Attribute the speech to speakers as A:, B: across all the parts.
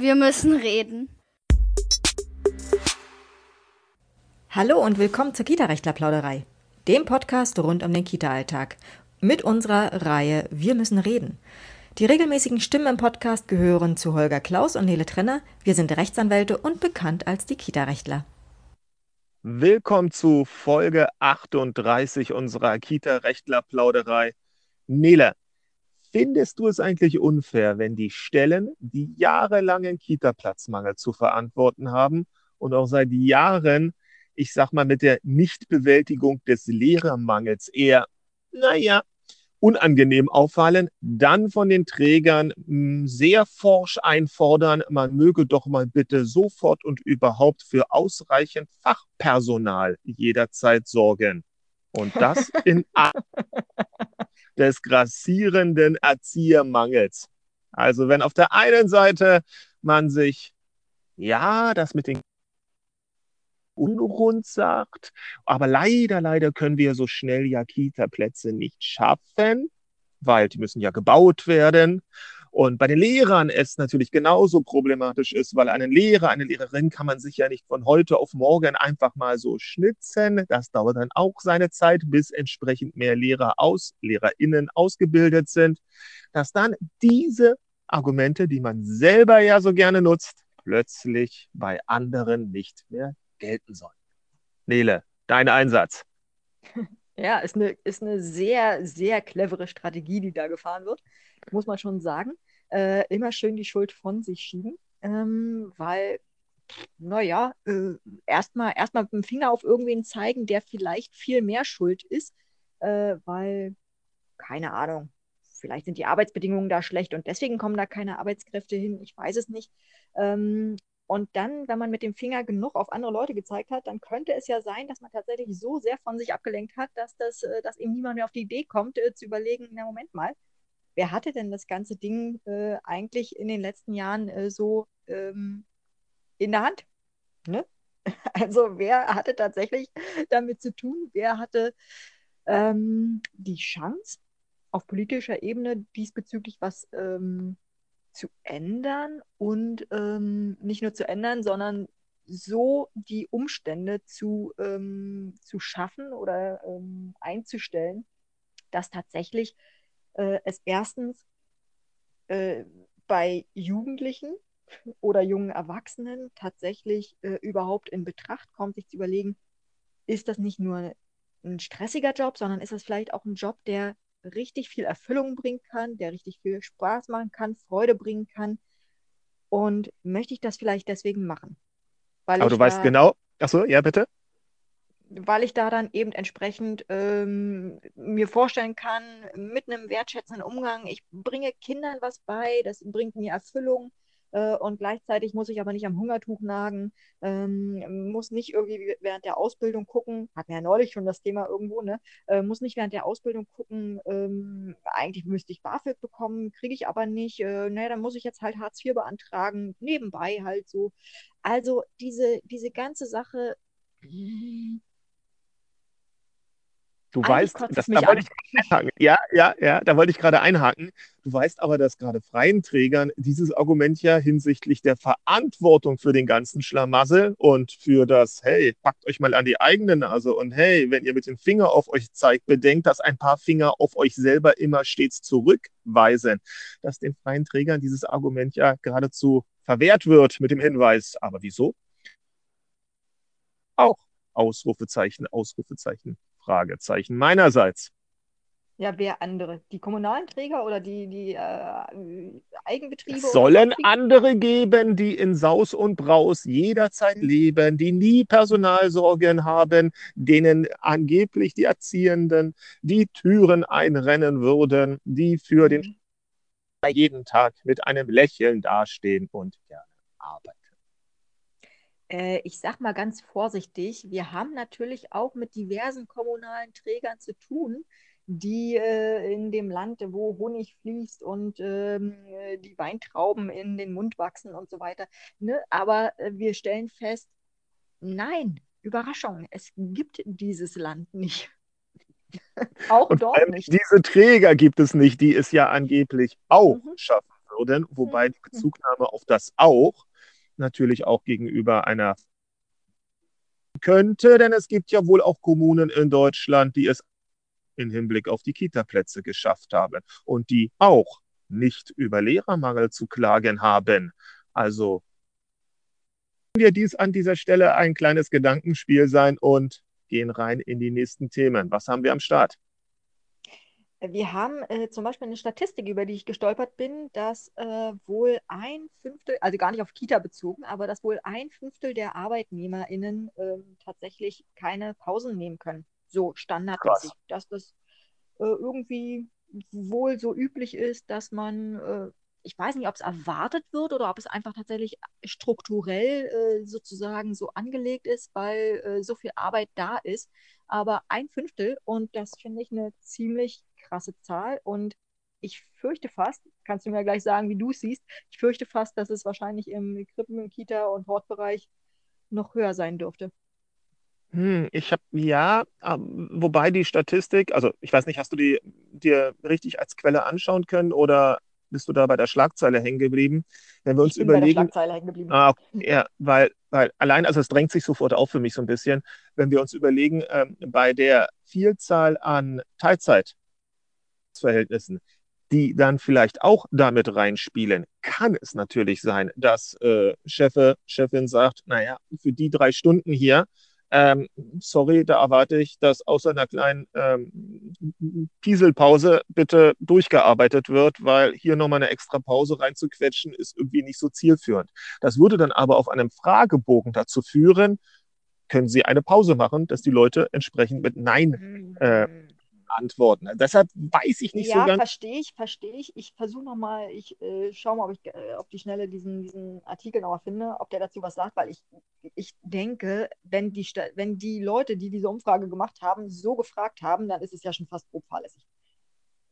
A: Wir müssen reden.
B: Hallo und willkommen zur Kita-Rechtler-Plauderei, dem Podcast rund um den Kita-Alltag. Mit unserer Reihe Wir müssen reden. Die regelmäßigen Stimmen im Podcast gehören zu Holger Klaus und Nele Trenner. Wir sind Rechtsanwälte und bekannt als die Kita-Rechtler.
C: Willkommen zu Folge 38 unserer Kita-Rechtler-Plauderei. Nele, findest du es eigentlich unfair, wenn die Stellen, die jahrelangen Kita-Platzmangel zu verantworten haben und auch seit Jahren, ich sag mal, mit der Nichtbewältigung des Lehrermangels eher, naja, unangenehm auffallen, dann von den Trägern hm, sehr forsch einfordern, man möge doch mal bitte sofort und überhaupt für ausreichend Fachpersonal jederzeit sorgen. Und das in des grassierenden Erziehermangels. Also wenn auf der einen Seite man sich, ja, das mit den unrund sagt, aber leider, leider können wir so schnell ja Kita-Plätze nicht schaffen, weil die müssen ja gebaut werden. Und bei den Lehrern es natürlich genauso problematisch ist, weil einen Lehrer, eine Lehrerin kann man sich ja nicht von heute auf morgen einfach mal so schnitzen. Das dauert dann auch seine Zeit, bis entsprechend mehr Lehrer aus, LehrerInnen ausgebildet sind, dass dann diese Argumente, die man selber ja so gerne nutzt, plötzlich bei anderen nicht mehr gelten sollen. Nele, dein Einsatz.
B: Ja, ist eine, ist eine sehr, sehr clevere Strategie, die da gefahren wird, muss man schon sagen. Äh, immer schön die Schuld von sich schieben, ähm, weil, naja, äh, erstmal erst mit dem Finger auf irgendwen zeigen, der vielleicht viel mehr schuld ist, äh, weil, keine Ahnung, vielleicht sind die Arbeitsbedingungen da schlecht und deswegen kommen da keine Arbeitskräfte hin, ich weiß es nicht. Ähm, und dann, wenn man mit dem Finger genug auf andere Leute gezeigt hat, dann könnte es ja sein, dass man tatsächlich so sehr von sich abgelenkt hat, dass, das, äh, dass eben niemand mehr auf die Idee kommt, äh, zu überlegen, na Moment mal, wer hatte denn das ganze Ding äh, eigentlich in den letzten Jahren äh, so ähm, in der Hand? Ne? Also wer hatte tatsächlich damit zu tun? Wer hatte ähm, die Chance, auf politischer Ebene diesbezüglich was ähm, zu ändern und ähm, nicht nur zu ändern, sondern so die Umstände zu, ähm, zu schaffen oder ähm, einzustellen, dass tatsächlich äh, es erstens äh, bei Jugendlichen oder jungen Erwachsenen tatsächlich äh, überhaupt in Betracht kommt, sich zu überlegen, ist das nicht nur ein stressiger Job, sondern ist das vielleicht auch ein Job, der richtig viel Erfüllung bringen kann, der richtig viel Spaß machen kann, Freude bringen kann. Und möchte ich das vielleicht deswegen machen?
C: Aber du weißt genau, achso, ja, bitte.
B: Weil ich da dann eben entsprechend ähm, mir vorstellen kann, mit einem wertschätzenden Umgang, ich bringe Kindern was bei, das bringt mir Erfüllung, äh, und gleichzeitig muss ich aber nicht am Hungertuch nagen, ähm, muss nicht irgendwie während der Ausbildung gucken, hatten wir ja neulich schon das Thema irgendwo, ne? Äh, muss nicht während der Ausbildung gucken, ähm, eigentlich müsste ich BAföG bekommen, kriege ich aber nicht, äh, naja, dann muss ich jetzt halt Hartz IV beantragen, nebenbei halt so. Also diese, diese ganze Sache,
C: Du Eigentlich weißt, das, da wollte ich einhaken. Ja, ja, ja, da wollte ich gerade einhaken. Du weißt aber, dass gerade freien Trägern dieses Argument ja hinsichtlich der Verantwortung für den ganzen Schlamassel und für das, hey, packt euch mal an die eigene Nase und hey, wenn ihr mit dem Finger auf euch zeigt, bedenkt, dass ein paar Finger auf euch selber immer stets zurückweisen, dass den freien Trägern dieses Argument ja geradezu verwehrt wird mit dem Hinweis, aber wieso? Auch Ausrufezeichen, Ausrufezeichen. Fragezeichen meinerseits.
B: Ja, wer andere? Die kommunalen Träger oder die, die äh, Eigenbetriebe?
C: Es sollen andere geben, die in Saus und Braus jederzeit mhm. leben, die nie Personalsorgen haben, denen angeblich die Erziehenden die Türen einrennen würden, die für mhm. den jeden Tag mit einem Lächeln dastehen und gerne arbeiten.
B: Äh, ich sage mal ganz vorsichtig, wir haben natürlich auch mit diversen kommunalen Trägern zu tun, die äh, in dem Land, wo Honig fließt und ähm, die Weintrauben in den Mund wachsen und so weiter. Ne? Aber äh, wir stellen fest, nein, Überraschung, es gibt dieses Land nicht.
C: auch und dort nicht. Diese Träger gibt es nicht, die es ja angeblich auch mhm. schaffen würden, wobei die Bezugnahme auf das auch natürlich auch gegenüber einer könnte, denn es gibt ja wohl auch Kommunen in Deutschland, die es im Hinblick auf die Kita-Plätze geschafft haben und die auch nicht über Lehrermangel zu klagen haben. Also wir dies an dieser Stelle ein kleines Gedankenspiel sein und gehen rein in die nächsten Themen. Was haben wir am Start?
B: Wir haben äh, zum Beispiel eine Statistik, über die ich gestolpert bin, dass äh, wohl ein Fünftel, also gar nicht auf Kita bezogen, aber dass wohl ein Fünftel der ArbeitnehmerInnen äh, tatsächlich keine Pausen nehmen können. So standardmäßig. Dass das äh, irgendwie wohl so üblich ist, dass man äh, ich weiß nicht, ob es erwartet wird oder ob es einfach tatsächlich strukturell äh, sozusagen so angelegt ist, weil so viel Arbeit da ist. Aber ein Fünftel und das finde ich eine ziemlich krasse Zahl und ich fürchte fast, kannst du mir gleich sagen, wie du es siehst, ich fürchte fast, dass es wahrscheinlich im Krippen-, Kita- und Hortbereich noch höher sein dürfte.
C: Hm, ich habe ja, ähm, wobei die Statistik, also ich weiß nicht, hast du die dir richtig als Quelle anschauen können oder bist du da bei der Schlagzeile hängen geblieben? Wenn wir uns ich bin überlegen. Bei der Schlagzeile hängen geblieben. Ah, ja, weil, weil allein, also es drängt sich sofort auf für mich so ein bisschen, wenn wir uns überlegen, ähm, bei der Vielzahl an Teilzeitverhältnissen, die dann vielleicht auch damit reinspielen, kann es natürlich sein, dass äh, Chefe, Chefin sagt, naja, für die drei Stunden hier ähm, sorry, da erwarte ich, dass außer einer kleinen ähm, Pieselpause bitte durchgearbeitet wird, weil hier nochmal eine extra Pause reinzuquetschen, ist irgendwie nicht so zielführend. Das würde dann aber auf einem Fragebogen dazu führen, können Sie eine Pause machen, dass die Leute entsprechend mit Nein äh, mhm antworten. Also deshalb weiß ich nicht
B: ja,
C: so ganz.
B: Ja, verstehe ich, verstehe ich. Ich versuche nochmal, ich äh, schaue mal, ob ich äh, auf die Schnelle diesen, diesen Artikel nochmal finde, ob der dazu was sagt, weil ich, ich denke, wenn die, wenn die Leute, die diese Umfrage gemacht haben, so gefragt haben, dann ist es ja schon fast grob fahrlässig.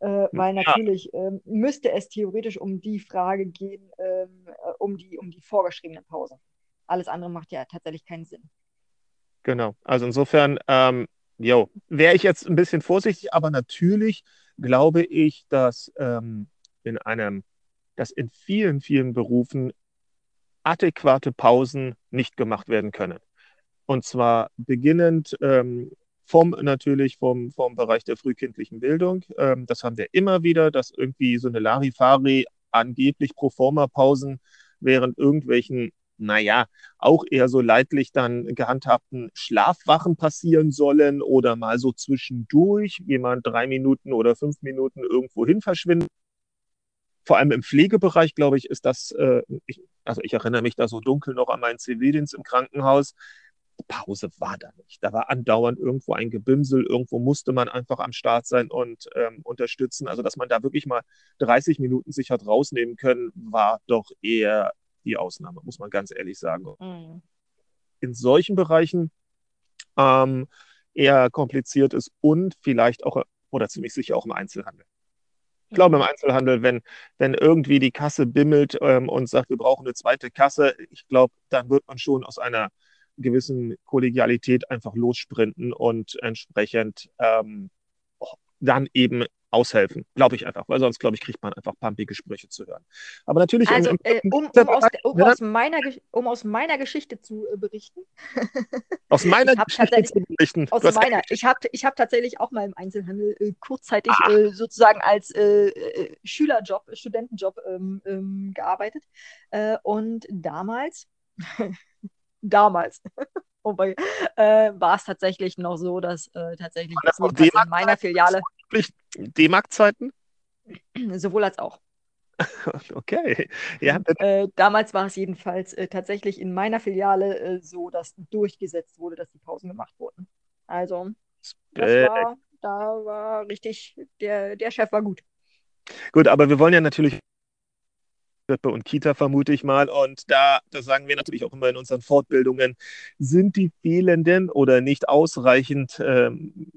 B: Äh, weil ja. natürlich ähm, müsste es theoretisch um die Frage gehen, ähm, äh, um, die, um die vorgeschriebenen Pausen. Alles andere macht ja tatsächlich keinen Sinn.
C: Genau, also insofern ähm, Jo, wäre ich jetzt ein bisschen vorsichtig, aber natürlich glaube ich, dass ähm, in einem, dass in vielen, vielen Berufen adäquate Pausen nicht gemacht werden können. Und zwar beginnend ähm, vom natürlich vom, vom Bereich der frühkindlichen Bildung. Ähm, das haben wir immer wieder, dass irgendwie so eine Larifari angeblich Proforma-Pausen während irgendwelchen naja, auch eher so leidlich dann gehandhabten Schlafwachen passieren sollen oder mal so zwischendurch jemand drei Minuten oder fünf Minuten irgendwo hin verschwindet. Vor allem im Pflegebereich, glaube ich, ist das, äh, ich, also ich erinnere mich da so dunkel noch an meinen Zivildienst im Krankenhaus. Pause war da nicht. Da war andauernd irgendwo ein Gebimsel, irgendwo musste man einfach am Start sein und ähm, unterstützen. Also, dass man da wirklich mal 30 Minuten sich hat rausnehmen können, war doch eher die Ausnahme, muss man ganz ehrlich sagen. Mhm. In solchen Bereichen ähm, eher kompliziert ist und vielleicht auch oder ziemlich sicher auch im Einzelhandel. Ich glaube, im mhm. Einzelhandel, wenn, wenn irgendwie die Kasse bimmelt ähm, und sagt, wir brauchen eine zweite Kasse, ich glaube, dann wird man schon aus einer gewissen Kollegialität einfach lossprinten und entsprechend ähm, dann eben aushelfen. Glaube ich einfach, weil sonst, glaube ich, kriegt man einfach pumpige Sprüche zu hören. Aber natürlich.
B: Also, im, im, um, um, aus, um, aus meiner, um aus meiner Geschichte zu äh, berichten.
C: Aus meiner Geschichte
B: zu berichten. Aus meiner. Ich habe ich hab tatsächlich auch mal im Einzelhandel äh, kurzzeitig äh, sozusagen als äh, äh Schülerjob, Studentenjob ähm, ähm, gearbeitet. Äh, und damals. damals Wobei äh, war es tatsächlich noch so, dass äh, tatsächlich
C: das in
B: meiner Filiale.
C: D-Mark-Zeiten?
B: Sowohl als auch.
C: Okay. Ja,
B: äh, damals war es jedenfalls äh, tatsächlich in meiner Filiale äh, so, dass durchgesetzt wurde, dass die Pausen gemacht wurden. Also, das war, da war richtig, der, der Chef war gut.
C: Gut, aber wir wollen ja natürlich Krippe und Kita, vermute ich mal. Und da, das sagen wir natürlich auch immer in unseren Fortbildungen, sind die fehlenden oder nicht ausreichend ähm,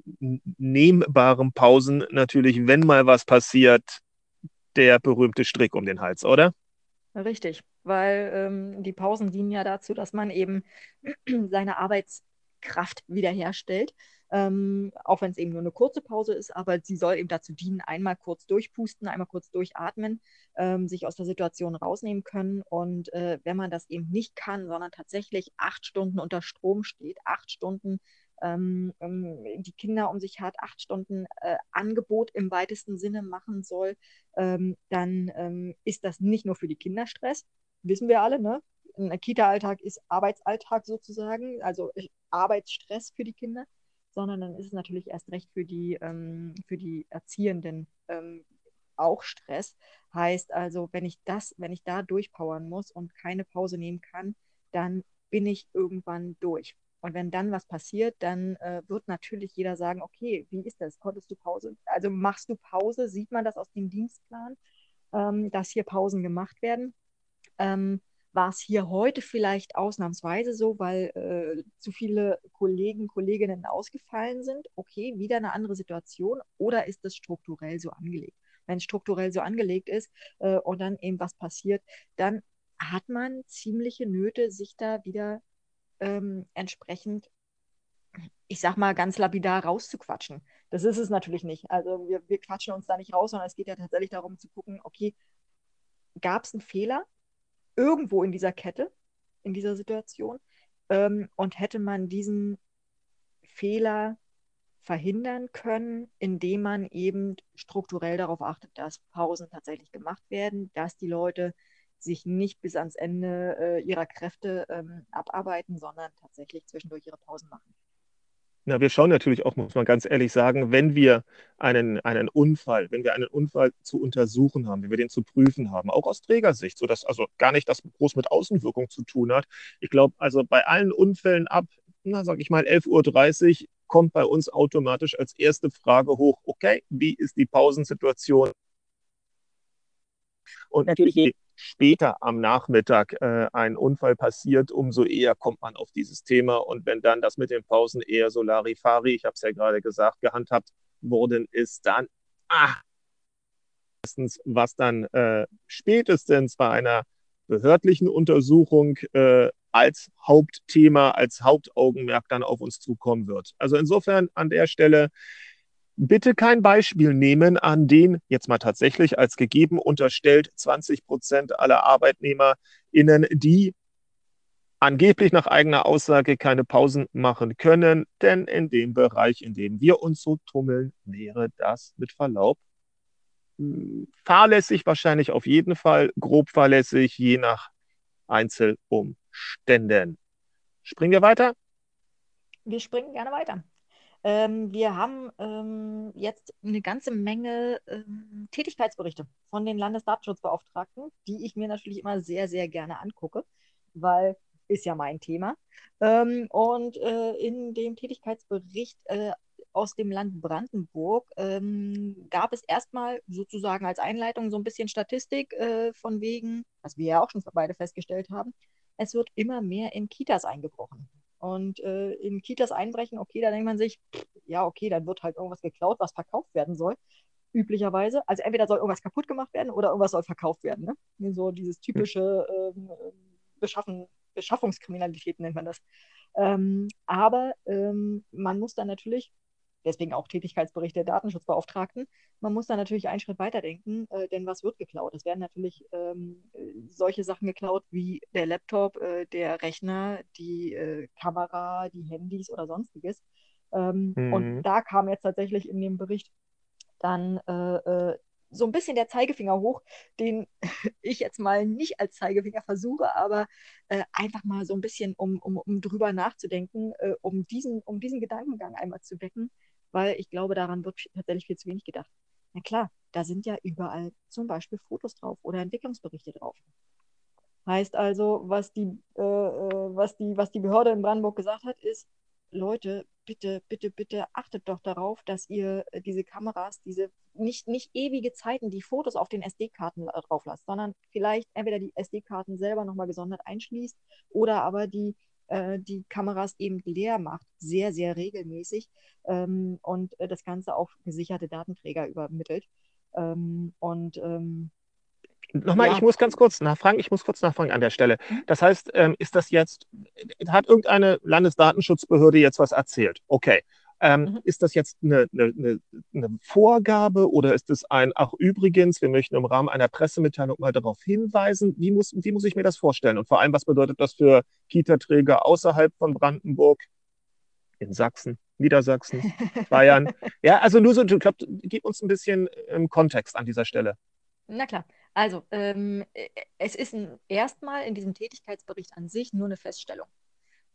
C: nehmbaren Pausen natürlich, wenn mal was passiert, der berühmte Strick um den Hals, oder?
B: Richtig, weil ähm, die Pausen dienen ja dazu, dass man eben seine Arbeitskraft wiederherstellt. Ähm, auch wenn es eben nur eine kurze Pause ist, aber sie soll eben dazu dienen, einmal kurz durchpusten, einmal kurz durchatmen, ähm, sich aus der Situation rausnehmen können. Und äh, wenn man das eben nicht kann, sondern tatsächlich acht Stunden unter Strom steht, acht Stunden ähm, ähm die Kinder um sich hat, acht Stunden äh, Angebot im weitesten Sinne machen soll, ähm, dann ähm, ist das nicht nur für die Kinder Stress, wissen wir alle, ne? Ein Kita-Alltag ist Arbeitsalltag sozusagen, also Arbeitsstress für die Kinder sondern dann ist es natürlich erst recht für die, ähm, für die Erziehenden ähm, auch Stress. Heißt also, wenn ich das, wenn ich da durchpowern muss und keine Pause nehmen kann, dann bin ich irgendwann durch. Und wenn dann was passiert, dann äh, wird natürlich jeder sagen, okay, wie ist das? Konntest du Pause? Also machst du Pause? Sieht man das aus dem Dienstplan, ähm, dass hier Pausen gemacht werden? Ähm, war es hier heute vielleicht ausnahmsweise so, weil äh, zu viele Kollegen, Kolleginnen ausgefallen sind? Okay, wieder eine andere Situation. Oder ist es strukturell so angelegt? Wenn es strukturell so angelegt ist äh, und dann eben was passiert, dann hat man ziemliche Nöte, sich da wieder ähm, entsprechend, ich sag mal, ganz lapidar rauszuquatschen. Das ist es natürlich nicht. Also wir, wir quatschen uns da nicht raus, sondern es geht ja tatsächlich darum zu gucken, okay, gab es einen Fehler? Irgendwo in dieser Kette, in dieser Situation. Ähm, und hätte man diesen Fehler verhindern können, indem man eben strukturell darauf achtet, dass Pausen tatsächlich gemacht werden, dass die Leute sich nicht bis ans Ende äh, ihrer Kräfte ähm, abarbeiten, sondern tatsächlich zwischendurch ihre Pausen machen.
C: Na, wir schauen natürlich auch, muss man ganz ehrlich sagen, wenn wir einen, einen Unfall, wenn wir einen Unfall zu untersuchen haben, wenn wir den zu prüfen haben, auch aus Trägersicht, sodass also gar nicht das groß mit Außenwirkung zu tun hat. Ich glaube, also bei allen Unfällen ab, na, sag ich mal, 11.30 Uhr kommt bei uns automatisch als erste Frage hoch, okay, wie ist die Pausensituation? Und natürlich, je später am Nachmittag äh, ein Unfall passiert, umso eher kommt man auf dieses Thema. Und wenn dann das mit den Pausen eher so Larifari, ich habe es ja gerade gesagt, gehandhabt worden ist, dann, ah, was dann äh, spätestens bei einer behördlichen Untersuchung äh, als Hauptthema, als Hauptaugenmerk dann auf uns zukommen wird. Also insofern an der Stelle bitte kein Beispiel nehmen, an dem jetzt mal tatsächlich als gegeben unterstellt 20 Prozent aller ArbeitnehmerInnen, die angeblich nach eigener Aussage keine Pausen machen können, denn in dem Bereich, in dem wir uns so tummeln, wäre das mit Verlaub hm, fahrlässig wahrscheinlich auf jeden Fall, grob fahrlässig, je nach Einzelumständen. Springen wir weiter?
B: Wir springen gerne weiter. Ähm, wir haben ähm, jetzt eine ganze Menge ähm, Tätigkeitsberichte von den Landesdatenschutzbeauftragten, die ich mir natürlich immer sehr, sehr gerne angucke, weil ist ja mein Thema. Ähm, und äh, in dem Tätigkeitsbericht äh, aus dem Land Brandenburg ähm, gab es erstmal sozusagen als Einleitung so ein bisschen Statistik äh, von wegen, was wir ja auch schon beide festgestellt haben, es wird immer mehr in Kitas eingebrochen. Und äh, in Kitas einbrechen, okay, da denkt man sich, ja, okay, dann wird halt irgendwas geklaut, was verkauft werden soll. Üblicherweise. Also entweder soll irgendwas kaputt gemacht werden oder irgendwas soll verkauft werden. Ne? So dieses typische ähm, Beschaffen, Beschaffungskriminalität nennt man das. Ähm, aber ähm, man muss dann natürlich deswegen auch Tätigkeitsbericht der Datenschutzbeauftragten. Man muss da natürlich einen Schritt weiter denken, äh, denn was wird geklaut? Es werden natürlich ähm, solche Sachen geklaut wie der Laptop, äh, der Rechner, die äh, Kamera, die Handys oder sonstiges. Ähm, mhm. Und da kam jetzt tatsächlich in dem Bericht dann äh, äh, so ein bisschen der Zeigefinger hoch, den ich jetzt mal nicht als Zeigefinger versuche, aber äh, einfach mal so ein bisschen, um, um, um drüber nachzudenken, äh, um, diesen, um diesen Gedankengang einmal zu wecken weil ich glaube, daran wird tatsächlich viel zu wenig gedacht. Na klar, da sind ja überall zum Beispiel Fotos drauf oder Entwicklungsberichte drauf. Heißt also, was die, äh, äh, was, die, was die Behörde in Brandenburg gesagt hat, ist, Leute, bitte, bitte, bitte achtet doch darauf, dass ihr äh, diese Kameras, diese nicht, nicht ewige Zeiten, die Fotos auf den SD-Karten drauf lasst, sondern vielleicht entweder die SD-Karten selber nochmal gesondert einschließt oder aber die äh, die Kameras eben leer macht, sehr, sehr regelmäßig ähm, und äh, das Ganze auf gesicherte Datenträger übermittelt. Ähm, und ähm,
C: Nochmal, ja. ich muss ganz kurz nachfragen, ich muss kurz nachfragen an der Stelle. Mhm. Das heißt, ähm, ist das jetzt, hat irgendeine Landesdatenschutzbehörde jetzt was erzählt? Okay. Ähm, mhm. Ist das jetzt eine, eine, eine, Vorgabe oder ist es ein, ach übrigens, wir möchten im Rahmen einer Pressemitteilung mal darauf hinweisen? Wie muss, wie muss ich mir das vorstellen? Und vor allem, was bedeutet das für Kita-Träger außerhalb von Brandenburg, in Sachsen, Niedersachsen, Bayern? ja, also nur so, ich glaube, gib uns ein bisschen im Kontext an dieser Stelle.
B: Na klar. Also, ähm, äh, es ist erstmal in diesem Tätigkeitsbericht an sich nur eine Feststellung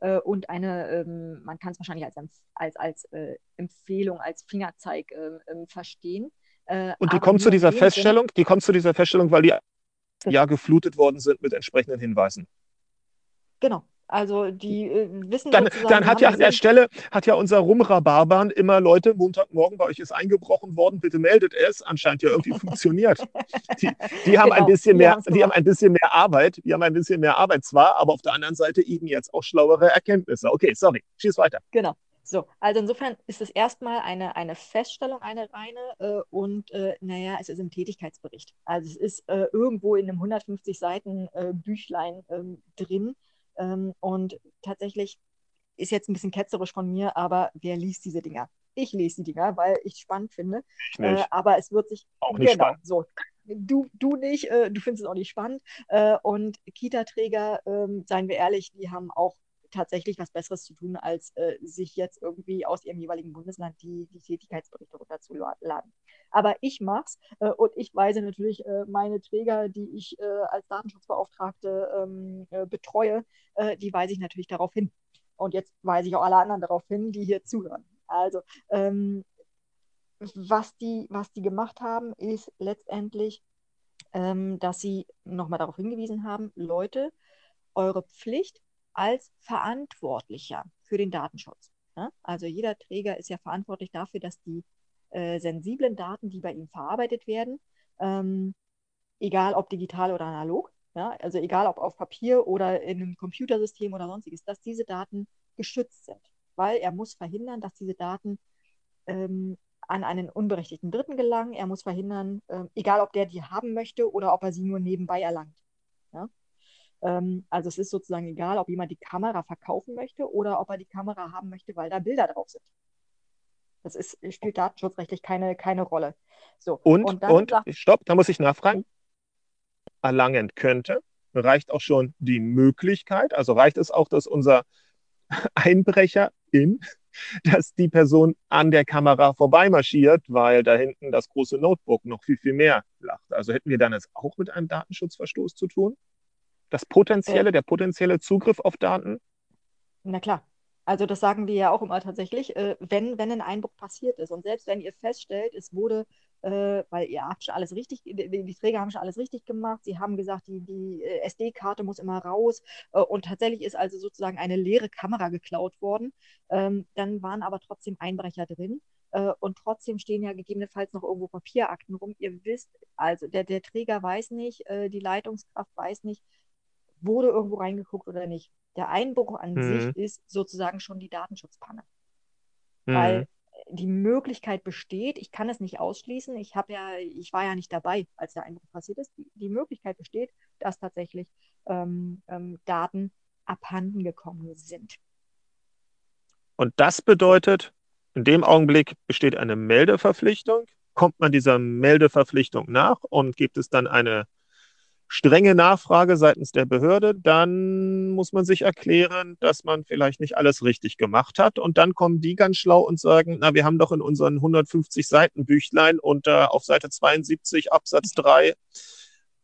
B: äh, und eine, ähm, man kann es wahrscheinlich als, als, als äh, Empfehlung, als Fingerzeig äh, ähm, verstehen.
C: Äh, und die kommt zu dieser Feststellung, die kommt zu dieser Feststellung, weil die ja geflutet worden sind mit entsprechenden Hinweisen.
B: Genau, also die äh, wissen
C: Dann, dann hat ja an der Stelle, hat ja unser Rumrhabarbern immer Leute, Montagmorgen bei euch ist eingebrochen worden, bitte meldet es. Anscheinend ja irgendwie funktioniert. Die, die haben genau, ein bisschen mehr, die haben ein bisschen mehr Arbeit, die haben ein bisschen mehr Arbeit zwar, aber auf der anderen Seite eben jetzt auch schlauere Erkenntnisse. Okay, sorry, schieß weiter.
B: Genau. So, also insofern ist es erstmal eine, eine Feststellung, eine reine, äh, und äh, naja, es ist im Tätigkeitsbericht. Also es ist äh, irgendwo in einem 150 Seiten äh, Büchlein ähm, drin ähm, und tatsächlich ist jetzt ein bisschen ketzerisch von mir, aber wer liest diese Dinger? Ich lese die Dinger, weil ich es spannend finde. Ich äh, aber es wird sich
C: auch nicht genau, spannend.
B: So, du, du nicht, äh, du findest es auch nicht spannend. Äh, und Kita-Träger, ähm, seien wir ehrlich, die haben auch tatsächlich was Besseres zu tun, als äh, sich jetzt irgendwie aus ihrem jeweiligen Bundesland die, die Tätigkeitsberichte runterzuladen. Aber ich mach's äh, und ich weise natürlich äh, meine Träger, die ich äh, als Datenschutzbeauftragte ähm, äh, betreue, äh, die weise ich natürlich darauf hin. Und jetzt weise ich auch alle anderen darauf hin, die hier zuhören. Also, ähm, was, die, was die gemacht haben, ist letztendlich, ähm, dass sie nochmal darauf hingewiesen haben, Leute, eure Pflicht als Verantwortlicher für den Datenschutz. Ja? Also jeder Träger ist ja verantwortlich dafür, dass die äh, sensiblen Daten, die bei ihm verarbeitet werden, ähm, egal ob digital oder analog, ja, also egal ob auf Papier oder in einem Computersystem oder sonstiges, dass diese Daten geschützt sind. Weil er muss verhindern, dass diese Daten ähm, an einen unberechtigten Dritten gelangen. Er muss verhindern, äh, egal ob der die haben möchte oder ob er sie nur nebenbei erlangt. Ja? Ähm, also es ist sozusagen egal, ob jemand die Kamera verkaufen möchte oder ob er die Kamera haben möchte, weil da Bilder drauf sind. Das ist, spielt datenschutzrechtlich keine, keine Rolle. So,
C: und, und, und sagt, stopp, da muss ich nachfragen. Erlangen könnte, reicht auch schon die Möglichkeit, also reicht es auch, dass unser Einbrecher in, dass die Person an der Kamera vorbeimarschiert, weil da hinten das große Notebook noch viel, viel mehr lacht. Also hätten wir dann jetzt auch mit einem Datenschutzverstoß zu tun? Das potenzielle, äh, der potenzielle Zugriff auf Daten?
B: Na klar, also das sagen wir ja auch immer tatsächlich, äh, wenn, wenn ein Einbruch passiert ist. Und selbst wenn ihr feststellt, es wurde, äh, weil ihr habt schon alles richtig, die, die, Träger haben schon alles richtig gemacht, sie haben gesagt, die, die äh, SD-Karte muss immer raus. Äh, und tatsächlich ist also sozusagen eine leere Kamera geklaut worden, ähm, dann waren aber trotzdem Einbrecher drin. Äh, und trotzdem stehen ja gegebenenfalls noch irgendwo Papierakten rum. Ihr wisst, also der, der Träger weiß nicht, die Leitungskraft weiß nicht, wurde irgendwo reingeguckt oder nicht. Der Einbruch an mhm. sich ist sozusagen schon die Datenschutzpanne. Mhm. Weil die Möglichkeit besteht, ich kann es nicht ausschließen, ich habe ja, ich war ja nicht dabei, als der Einbruch passiert ist. Die, die Möglichkeit besteht, dass tatsächlich ähm, ähm, Daten abhanden gekommen sind.
C: Und das bedeutet, in dem Augenblick besteht eine Meldeverpflichtung. Kommt man dieser Meldeverpflichtung nach und gibt es dann eine strenge Nachfrage seitens der Behörde, dann muss man sich erklären, dass man vielleicht nicht alles richtig gemacht hat. Und dann kommen die ganz schlau und sagen, na, wir haben doch in unseren 150 Seiten Büchlein und äh, auf Seite 72 Absatz 3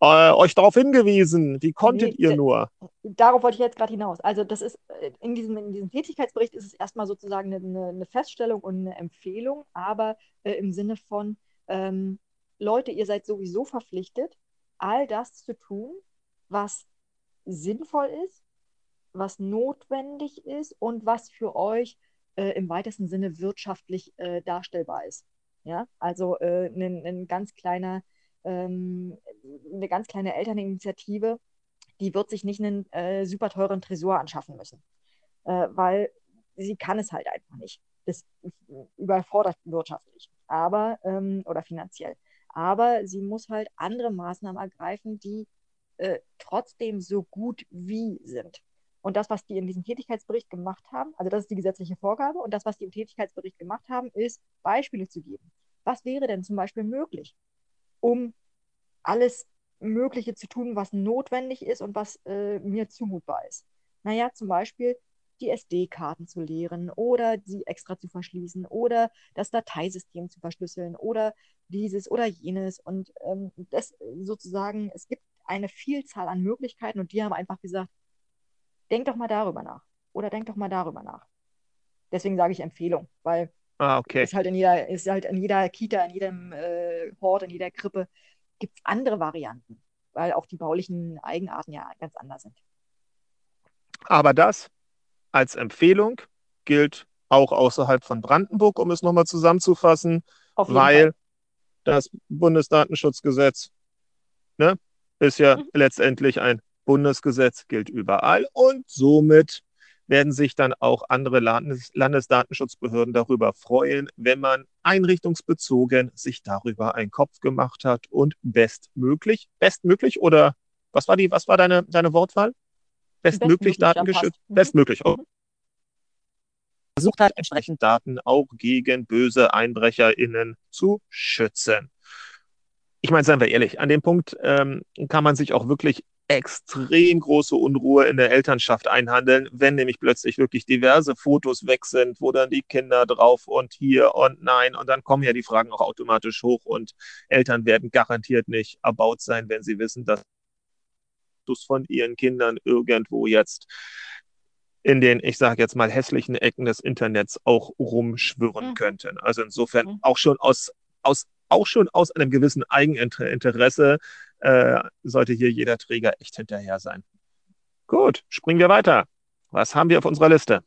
C: äh, euch darauf hingewiesen. Wie konntet nee, ihr nur?
B: Darauf wollte ich jetzt gerade hinaus. Also das ist äh, in diesem, in diesem Tätigkeitsbericht ist es erstmal sozusagen eine, eine Feststellung und eine Empfehlung, aber äh, im Sinne von ähm, Leute, ihr seid sowieso verpflichtet, all das zu tun, was sinnvoll ist, was notwendig ist und was für euch äh, im weitesten Sinne wirtschaftlich äh, darstellbar ist. Ja, also äh, ein, ein ganz kleiner, ähm, eine ganz kleine Elterninitiative, die wird sich nicht einen äh, super teuren Tresor anschaffen müssen, äh, weil sie kann es halt einfach nicht. Das überfordert wirtschaftlich, aber ähm, oder finanziell aber sie muss halt andere Maßnahmen ergreifen, die äh, trotzdem so gut wie sind. Und das, was die in diesem Tätigkeitsbericht gemacht haben, also das ist die gesetzliche Vorgabe, und das, was die im Tätigkeitsbericht gemacht haben, ist, Beispiele zu geben. Was wäre denn zum Beispiel möglich, um alles Mögliche zu tun, was notwendig ist und was äh, mir zumutbar ist? Naja, zum Beispiel die SD-Karten zu leeren oder sie extra zu verschließen oder das Dateisystem zu verschlüsseln oder dieses oder jenes. Und ähm, das sozusagen, es gibt eine Vielzahl an Möglichkeiten und die haben einfach gesagt, denk doch mal darüber nach oder denk doch mal darüber nach. Deswegen sage ich Empfehlung, weil
C: ah, okay.
B: ist halt in jeder, ist halt in jeder Kita, in jedem äh, Hort, in jeder Krippe gibt es andere Varianten, weil auch die baulichen Eigenarten ja ganz anders sind.
C: Aber das als Empfehlung gilt auch außerhalb von Brandenburg, um es nochmal zusammenzufassen, weil Fall. das Bundesdatenschutzgesetz ne, ist ja mhm. letztendlich ein Bundesgesetz, gilt überall und somit werden sich dann auch andere Landes Landesdatenschutzbehörden darüber freuen, wenn man einrichtungsbezogen sich darüber einen Kopf gemacht hat und bestmöglich, bestmöglich oder was war die, was war deine, deine Wortwahl? Bestmöglich, bestmöglich datengeschützt, mhm. bestmöglich. Oh. Versucht hat, entsprechend Daten auch gegen böse EinbrecherInnen zu schützen ich meine, seien wir ehrlich, an dem Punkt ähm, kann man sich auch wirklich extrem große Unruhe in der Elternschaft einhandeln, wenn nämlich plötzlich wirklich diverse Fotos weg sind, wo dann die Kinder drauf und hier und nein und dann kommen ja die Fragen auch automatisch hoch und Eltern werden garantiert nicht erbaut sein, wenn sie wissen, dass Fotos von ihren Kindern irgendwo jetzt in den, ich sage jetzt mal, hässlichen Ecken des Internets auch rumschwirren mhm. könnten. Also insofern mhm. auch schon aus, aus auch schon aus einem gewissen Eigeninteresse äh, sollte hier jeder Träger echt hinterher sein. Gut, springen wir weiter. Was haben wir auf unserer Liste?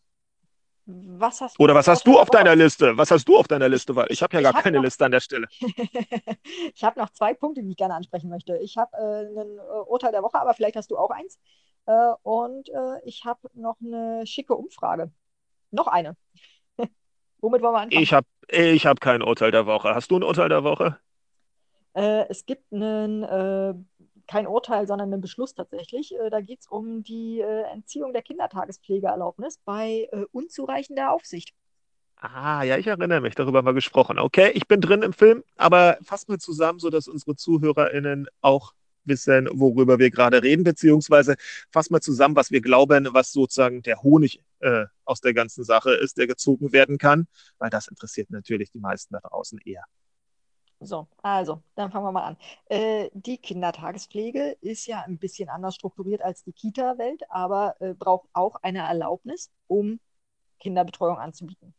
B: Was hast
C: Oder was hast du auf deiner Liste? Was hast du auf deiner Liste? Weil ich habe ja gar hab keine noch, Liste an der Stelle.
B: ich habe noch zwei Punkte, die ich gerne ansprechen möchte. Ich habe äh, ein äh, Urteil der Woche, aber vielleicht hast du auch eins. Äh, und äh, ich habe noch eine schicke Umfrage. Noch eine. Womit wollen wir anfangen?
C: Ich habe ich hab kein Urteil der Woche. Hast du ein Urteil der Woche?
B: Äh, es gibt einen, äh, kein Urteil, sondern einen Beschluss tatsächlich. Äh, da geht es um die äh, Entziehung der Kindertagespflegeerlaubnis bei äh, unzureichender Aufsicht.
C: Ah, ja, ich erinnere mich, darüber haben wir gesprochen. Okay, ich bin drin im Film, aber fass mal zusammen, sodass unsere ZuhörerInnen auch wissen, worüber wir gerade reden, beziehungsweise fass mal zusammen, was wir glauben, was sozusagen der Honig äh, aus der ganzen Sache ist, der gezogen werden kann, weil das interessiert natürlich die meisten da draußen eher.
B: So, also, dann fangen wir mal an. Äh, die Kindertagespflege ist ja ein bisschen anders strukturiert als die Kita-Welt, aber äh, braucht auch eine Erlaubnis, um Kinderbetreuung anzubieten.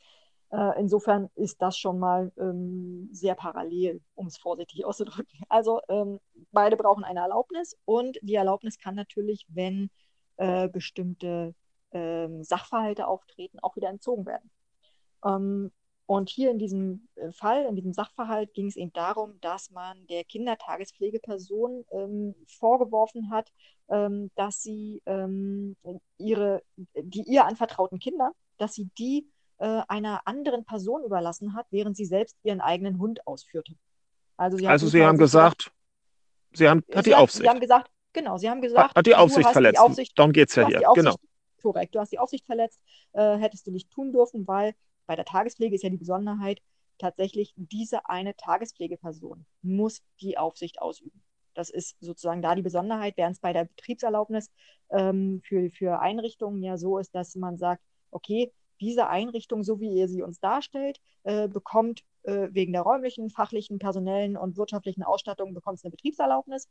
B: Äh, insofern ist das schon mal ähm, sehr parallel, um es vorsichtig auszudrücken. Also ähm, beide brauchen eine Erlaubnis und die Erlaubnis kann natürlich, wenn äh, bestimmte ähm, Sachverhalte auftreten, auch wieder entzogen werden. Ähm, und hier in diesem äh, Fall, in diesem Sachverhalt, ging es eben darum, dass man der Kindertagespflegeperson ähm, vorgeworfen hat, ähm, dass sie ähm, ihre, die ihr anvertrauten Kinder, dass sie die äh, einer anderen Person überlassen hat, während sie selbst ihren eigenen Hund ausführte.
C: Also sie, also sie haben gesagt, sie haben, hat die hat, Aufsicht.
B: Sie haben gesagt, genau, sie haben gesagt,
C: hat, hat die Aufsicht verletzt. Die Aufsicht, Darum geht es ja hier, genau.
B: Korrekt, du hast die Aufsicht verletzt, äh, hättest du nicht tun dürfen, weil bei der Tagespflege ist ja die Besonderheit, tatsächlich diese eine Tagespflegeperson muss die Aufsicht ausüben. Das ist sozusagen da die Besonderheit, während es bei der Betriebserlaubnis ähm, für, für Einrichtungen ja so ist, dass man sagt, okay, diese Einrichtung, so wie ihr sie uns darstellt, äh, bekommt äh, wegen der räumlichen, fachlichen, personellen und wirtschaftlichen Ausstattung bekommt eine Betriebserlaubnis.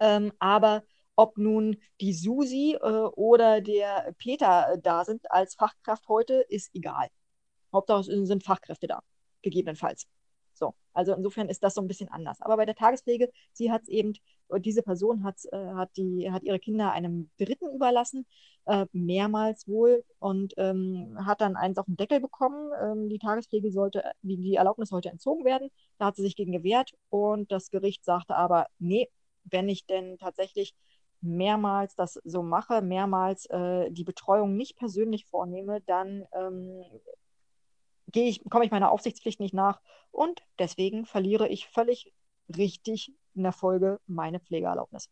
B: Ähm, aber ob nun die Susi äh, oder der Peter da sind als Fachkraft heute, ist egal. Hauptsache sind Fachkräfte da, gegebenenfalls. So, also insofern ist das so ein bisschen anders. Aber bei der Tagespflege, sie hat es eben, diese Person hat, äh, hat, die, hat ihre Kinder einem Dritten überlassen, äh, mehrmals wohl, und ähm, hat dann eins auf den Deckel bekommen. Ähm, die Tagespflege sollte, die, die Erlaubnis sollte entzogen werden. Da hat sie sich gegen gewehrt und das Gericht sagte aber, nee, wenn ich denn tatsächlich mehrmals das so mache, mehrmals äh, die Betreuung nicht persönlich vornehme, dann ähm, ich, komme ich meiner Aufsichtspflicht nicht nach und deswegen verliere ich völlig richtig in der Folge meine Pflegeerlaubnis.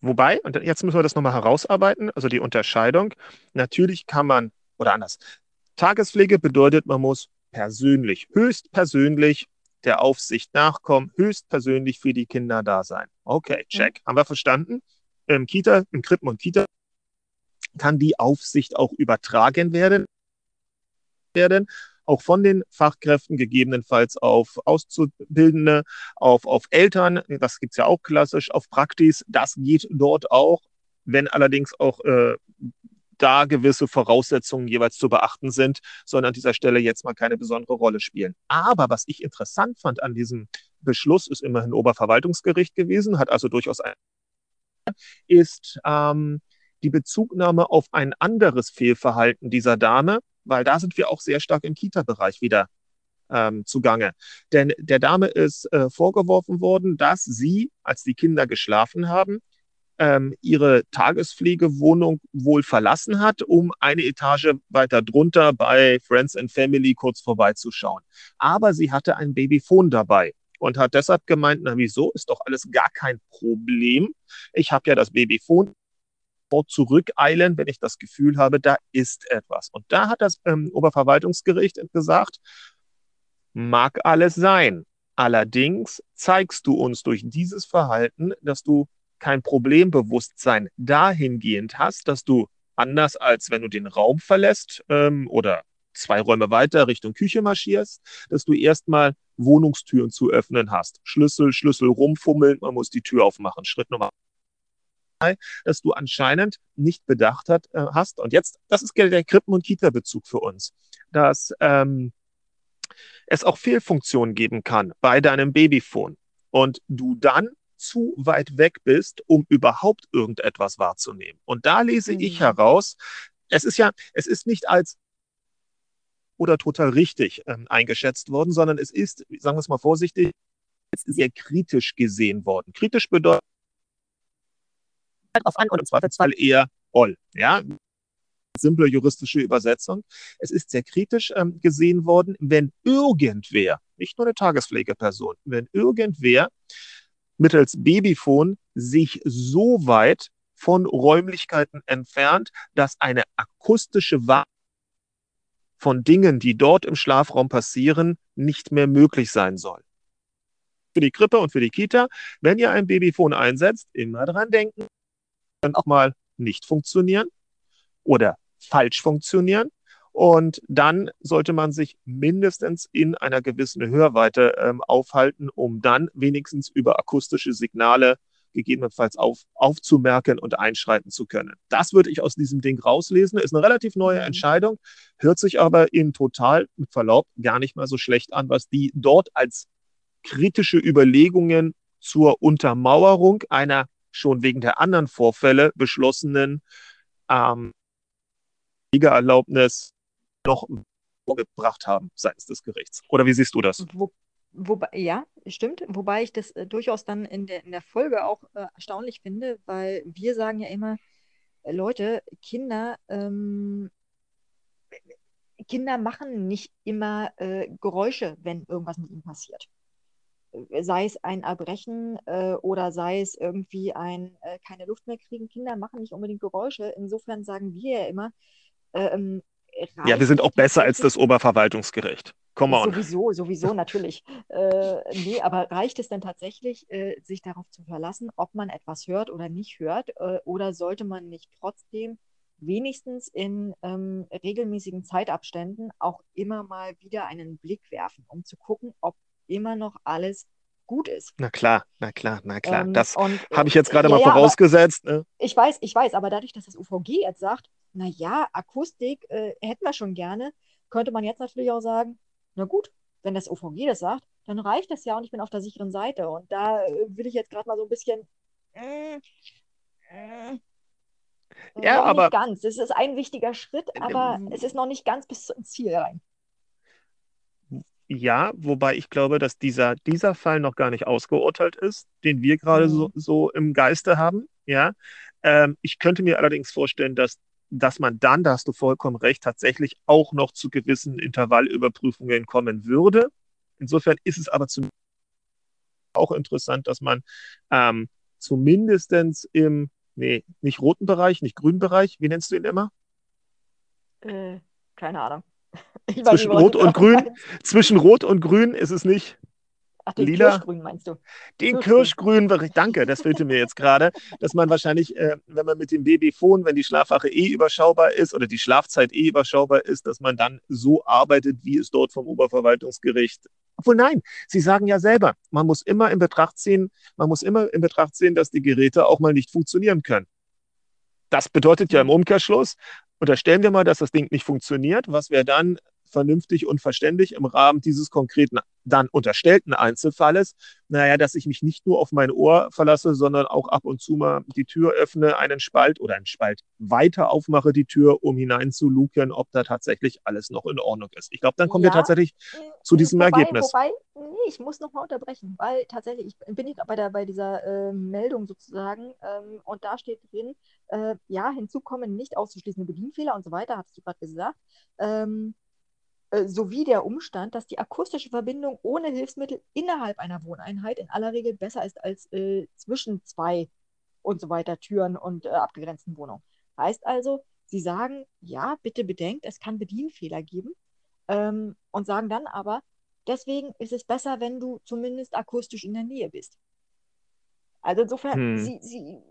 C: Wobei, und jetzt müssen wir das nochmal herausarbeiten, also die Unterscheidung. Natürlich kann man, oder anders, Tagespflege bedeutet, man muss persönlich, höchstpersönlich der Aufsicht nachkommen, höchstpersönlich für die Kinder da sein. Okay, mhm. check. Mhm. Haben wir verstanden? Im Kita, im Krippen und Kita kann die Aufsicht auch übertragen werden, werden auch von den Fachkräften, gegebenenfalls auf Auszubildende, auf, auf Eltern, das gibt es ja auch klassisch, auf Praktis, das geht dort auch, wenn allerdings auch äh, da gewisse Voraussetzungen jeweils zu beachten sind, sondern an dieser Stelle jetzt mal keine besondere Rolle spielen. Aber was ich interessant fand an diesem Beschluss, ist immerhin Oberverwaltungsgericht gewesen, hat also durchaus ein, ist ähm, die Bezugnahme auf ein anderes Fehlverhalten dieser Dame, weil da sind wir auch sehr stark im Kita-Bereich wieder ähm, zugange. Denn der Dame ist äh, vorgeworfen worden, dass sie, als die Kinder geschlafen haben, ähm, ihre Tagespflegewohnung wohl verlassen hat, um eine Etage weiter drunter bei Friends and Family kurz vorbeizuschauen. Aber sie hatte ein Babyphone dabei und hat deshalb gemeint, na wieso, ist doch alles gar kein Problem. Ich habe ja das Babyphone sofort zurückeilen, wenn ich das Gefühl habe, da ist etwas. Und da hat das ähm, Oberverwaltungsgericht gesagt, mag alles sein. Allerdings zeigst du uns durch dieses Verhalten, dass du kein Problembewusstsein dahingehend hast, dass du anders als wenn du den Raum verlässt ähm, oder zwei Räume weiter Richtung Küche marschierst, dass du erstmal Wohnungstüren zu öffnen hast. Schlüssel, Schlüssel rumfummeln, man muss die Tür aufmachen. Schritt Nummer dass du anscheinend nicht bedacht hat, äh, hast. Und jetzt, das ist der Krippen- und Kita-Bezug für uns, dass ähm, es auch Fehlfunktionen geben kann bei deinem Babyphone und du dann zu weit weg bist, um überhaupt irgendetwas wahrzunehmen. Und da lese mhm. ich heraus, es ist ja, es ist nicht als oder total richtig ähm, eingeschätzt worden, sondern es ist, sagen wir es mal vorsichtig, sehr kritisch gesehen worden. Kritisch bedeutet, drauf an und im Zweifelsfall eher all. Ja, simple juristische Übersetzung. Es ist sehr kritisch ähm, gesehen worden, wenn irgendwer, nicht nur eine Tagespflegeperson, wenn irgendwer mittels Babyphone sich so weit von Räumlichkeiten entfernt, dass eine akustische Wahrnehmung von Dingen, die dort im Schlafraum passieren, nicht mehr möglich sein soll. Für die Krippe und für die Kita, wenn ihr ein Babyphone einsetzt, immer dran denken, dann auch mal nicht funktionieren oder falsch funktionieren. Und dann sollte man sich mindestens in einer gewissen Hörweite ähm, aufhalten, um dann wenigstens über akustische Signale gegebenenfalls auf, aufzumerken und einschreiten zu können. Das würde ich aus diesem Ding rauslesen. Ist eine relativ neue mhm. Entscheidung, hört sich aber in total, mit Verlaub, gar nicht mal so schlecht an, was die dort als kritische Überlegungen zur Untermauerung einer schon wegen der anderen Vorfälle beschlossenen ähm, Erlaubnis noch gebracht haben seitens des Gerichts. Oder wie siehst du das?
B: Wo, wobei, ja, stimmt. Wobei ich das äh, durchaus dann in der, in der Folge auch äh, erstaunlich finde, weil wir sagen ja immer, äh, Leute, Kinder, ähm, Kinder machen nicht immer äh, Geräusche, wenn irgendwas mit ihnen passiert sei es ein Erbrechen äh, oder sei es irgendwie ein äh, keine Luft mehr kriegen. Kinder machen nicht unbedingt Geräusche. Insofern sagen wir ja immer, ähm,
C: ja, wir sind auch besser als das Oberverwaltungsgericht. Come on.
B: Sowieso, sowieso, natürlich. Äh, nee, aber reicht es denn tatsächlich, äh, sich darauf zu verlassen, ob man etwas hört oder nicht hört? Äh, oder sollte man nicht trotzdem wenigstens in ähm, regelmäßigen Zeitabständen auch immer mal wieder einen Blick werfen, um zu gucken, ob immer noch alles gut ist.
C: Na klar, na klar, na klar. Ähm, das habe ich jetzt gerade ja, mal vorausgesetzt. Ne?
B: Ich weiß, ich weiß, aber dadurch, dass das UVG jetzt sagt, na ja, Akustik äh, hätten wir schon gerne, könnte man jetzt natürlich auch sagen, na gut, wenn das UVG das sagt, dann reicht das ja und ich bin auf der sicheren Seite. Und da äh, will ich jetzt gerade mal so ein bisschen. Äh,
C: äh, ja, aber.
B: Nicht ganz. Es ist ein wichtiger Schritt, aber ähm, es ist noch nicht ganz bis zum Ziel rein.
C: Ja, wobei ich glaube, dass dieser, dieser Fall noch gar nicht ausgeurteilt ist, den wir gerade mhm. so, so im Geiste haben. Ja, ähm, ich könnte mir allerdings vorstellen, dass, dass man dann, da hast du vollkommen recht, tatsächlich auch noch zu gewissen Intervallüberprüfungen kommen würde. Insofern ist es aber zum auch interessant, dass man ähm, zumindest im, nee, nicht roten Bereich, nicht grünen Bereich, wie nennst du ihn immer?
B: Äh, keine Ahnung.
C: zwischen nicht, Rot und Grün, zwischen Rot und Grün ist es nicht
B: Ach, den Lila. Kirschgrün meinst du?
C: Den Kirschgrün, Kirschgrün danke, das fehlte mir jetzt gerade, dass man wahrscheinlich, äh, wenn man mit dem Babyfon, wenn die Schlafwache eh überschaubar ist oder die Schlafzeit eh überschaubar ist, dass man dann so arbeitet, wie es dort vom Oberverwaltungsgericht. Obwohl nein, Sie sagen ja selber, man muss immer in Betracht ziehen, man muss immer in Betracht ziehen, dass die Geräte auch mal nicht funktionieren können. Das bedeutet ja im Umkehrschluss, unterstellen wir mal, dass das Ding nicht funktioniert, was wäre dann vernünftig und verständlich im Rahmen dieses konkreten dann unterstellten Einzelfalles, naja, dass ich mich nicht nur auf mein Ohr verlasse, sondern auch ab und zu mal die Tür öffne, einen Spalt oder einen Spalt weiter aufmache, die Tür, um hineinzuluken, ob da tatsächlich alles noch in Ordnung ist. Ich glaube, dann kommen ja, wir tatsächlich zu diesem
B: wobei,
C: Ergebnis.
B: Wobei, nee, ich muss nochmal unterbrechen, weil tatsächlich, ich bin bei, der, bei dieser äh, Meldung sozusagen ähm, und da steht drin, äh, ja, hinzu kommen nicht auszuschließende Bedienfehler und so weiter, hast du gerade gesagt. Ähm, äh, sowie der Umstand, dass die akustische Verbindung ohne Hilfsmittel innerhalb einer Wohneinheit in aller Regel besser ist als äh, zwischen zwei und so weiter Türen und äh, abgegrenzten Wohnungen. Heißt also, sie sagen, ja, bitte bedenkt, es kann Bedienfehler geben ähm, und sagen dann aber, deswegen ist es besser, wenn du zumindest akustisch in der Nähe bist. Also insofern, hm. sie, sie,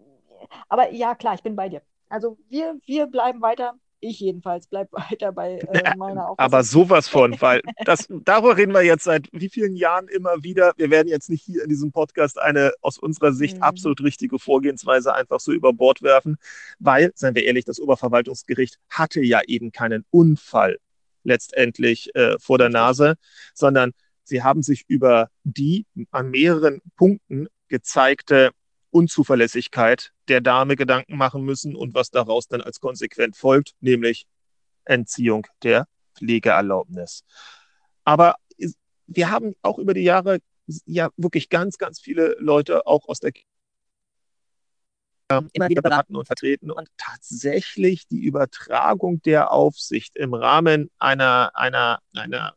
B: aber ja, klar, ich bin bei dir. Also wir, wir bleiben weiter ich jedenfalls bleibe weiter bei äh, meiner Auffassung.
C: Aber sowas von, weil das, darüber reden wir jetzt seit wie vielen Jahren immer wieder. Wir werden jetzt nicht hier in diesem Podcast eine aus unserer Sicht mhm. absolut richtige Vorgehensweise einfach so über Bord werfen, weil, seien wir ehrlich, das Oberverwaltungsgericht hatte ja eben keinen Unfall letztendlich äh, vor der Nase, sondern sie haben sich über die an mehreren Punkten gezeigte Unzuverlässigkeit der Dame Gedanken machen müssen und was daraus dann als konsequent folgt, nämlich Entziehung der Pflegeerlaubnis. Aber wir haben auch über die Jahre ja wirklich ganz, ganz viele Leute auch aus der immer wieder beraten und vertreten und tatsächlich die Übertragung der Aufsicht im Rahmen einer, einer, einer